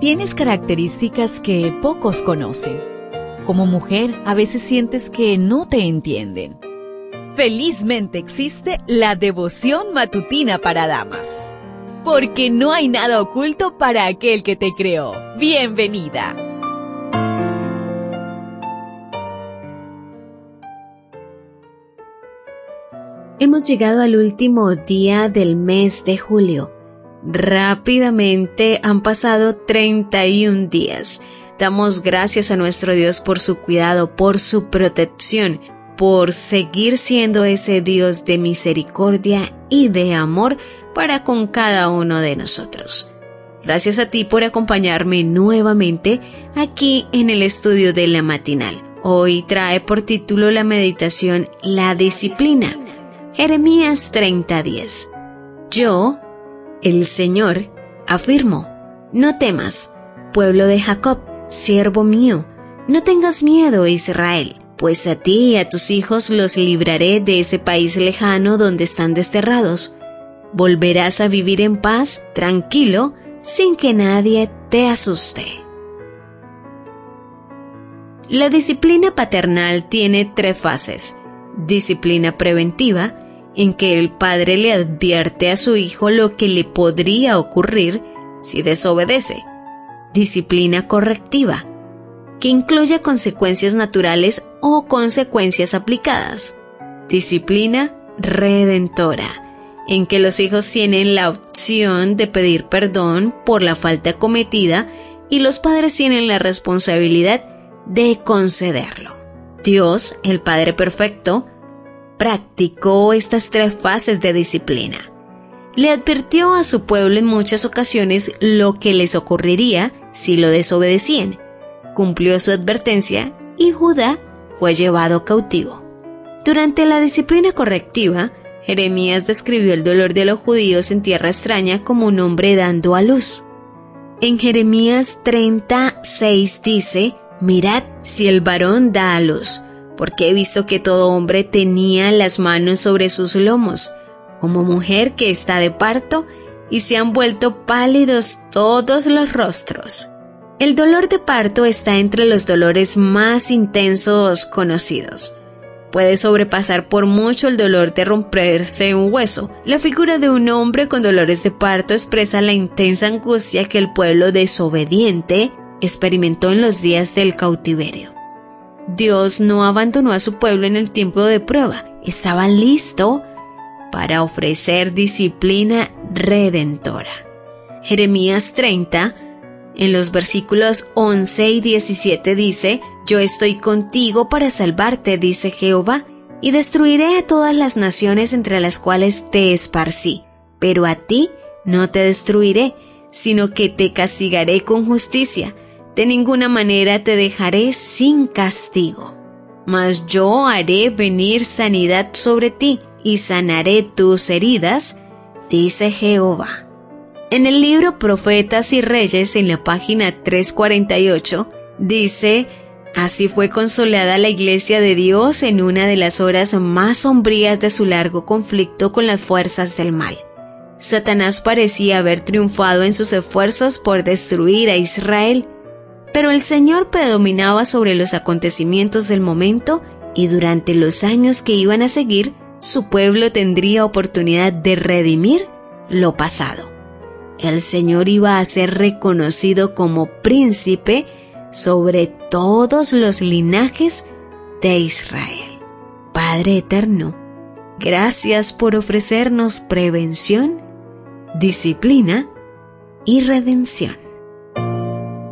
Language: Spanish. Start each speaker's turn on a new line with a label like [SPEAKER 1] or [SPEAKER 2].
[SPEAKER 1] Tienes características que pocos conocen. Como mujer, a veces sientes que no te entienden. Felizmente existe la devoción matutina para damas. Porque no hay nada oculto para aquel que te creó. Bienvenida.
[SPEAKER 2] Hemos llegado al último día del mes de julio Rápidamente han pasado 31 días. Damos gracias a nuestro Dios por su cuidado, por su protección, por seguir siendo ese Dios de misericordia y de amor para con cada uno de nosotros. Gracias a ti por acompañarme nuevamente aquí en el estudio de la matinal. Hoy trae por título la meditación La disciplina. Jeremías 30:10. Yo, el Señor afirmó, no temas, pueblo de Jacob, siervo mío, no tengas miedo, Israel, pues a ti y a tus hijos los libraré de ese país lejano donde están desterrados. Volverás a vivir en paz, tranquilo, sin que nadie te asuste. La disciplina paternal tiene tres fases. Disciplina preventiva, en que el padre le advierte a su hijo lo que le podría ocurrir si desobedece. Disciplina correctiva, que incluye consecuencias naturales o consecuencias aplicadas. Disciplina redentora, en que los hijos tienen la opción de pedir perdón por la falta cometida y los padres tienen la responsabilidad de concederlo. Dios, el Padre Perfecto, practicó estas tres fases de disciplina. Le advirtió a su pueblo en muchas ocasiones lo que les ocurriría si lo desobedecían. Cumplió su advertencia y Judá fue llevado cautivo. Durante la disciplina correctiva, Jeremías describió el dolor de los judíos en tierra extraña como un hombre dando a luz. En Jeremías 36 dice, Mirad si el varón da a luz, porque he visto que todo hombre tenía las manos sobre sus lomos, como mujer que está de parto, y se han vuelto pálidos todos los rostros. El dolor de parto está entre los dolores más intensos conocidos. Puede sobrepasar por mucho el dolor de romperse un hueso. La figura de un hombre con dolores de parto expresa la intensa angustia que el pueblo desobediente experimentó en los días del cautiverio. Dios no abandonó a su pueblo en el tiempo de prueba. Estaba listo para ofrecer disciplina redentora. Jeremías 30, en los versículos 11 y 17 dice, Yo estoy contigo para salvarte, dice Jehová, y destruiré a todas las naciones entre las cuales te esparcí, pero a ti no te destruiré, sino que te castigaré con justicia de ninguna manera te dejaré sin castigo. Mas yo haré venir sanidad sobre ti y sanaré tus heridas, dice Jehová. En el libro Profetas y Reyes, en la página 348, dice, Así fue consolada la iglesia de Dios en una de las horas más sombrías de su largo conflicto con las fuerzas del mal. Satanás parecía haber triunfado en sus esfuerzos por destruir a Israel, pero el Señor predominaba sobre los acontecimientos del momento y durante los años que iban a seguir, su pueblo tendría oportunidad de redimir lo pasado. El Señor iba a ser reconocido como príncipe sobre todos los linajes de Israel. Padre eterno, gracias por ofrecernos prevención, disciplina y redención.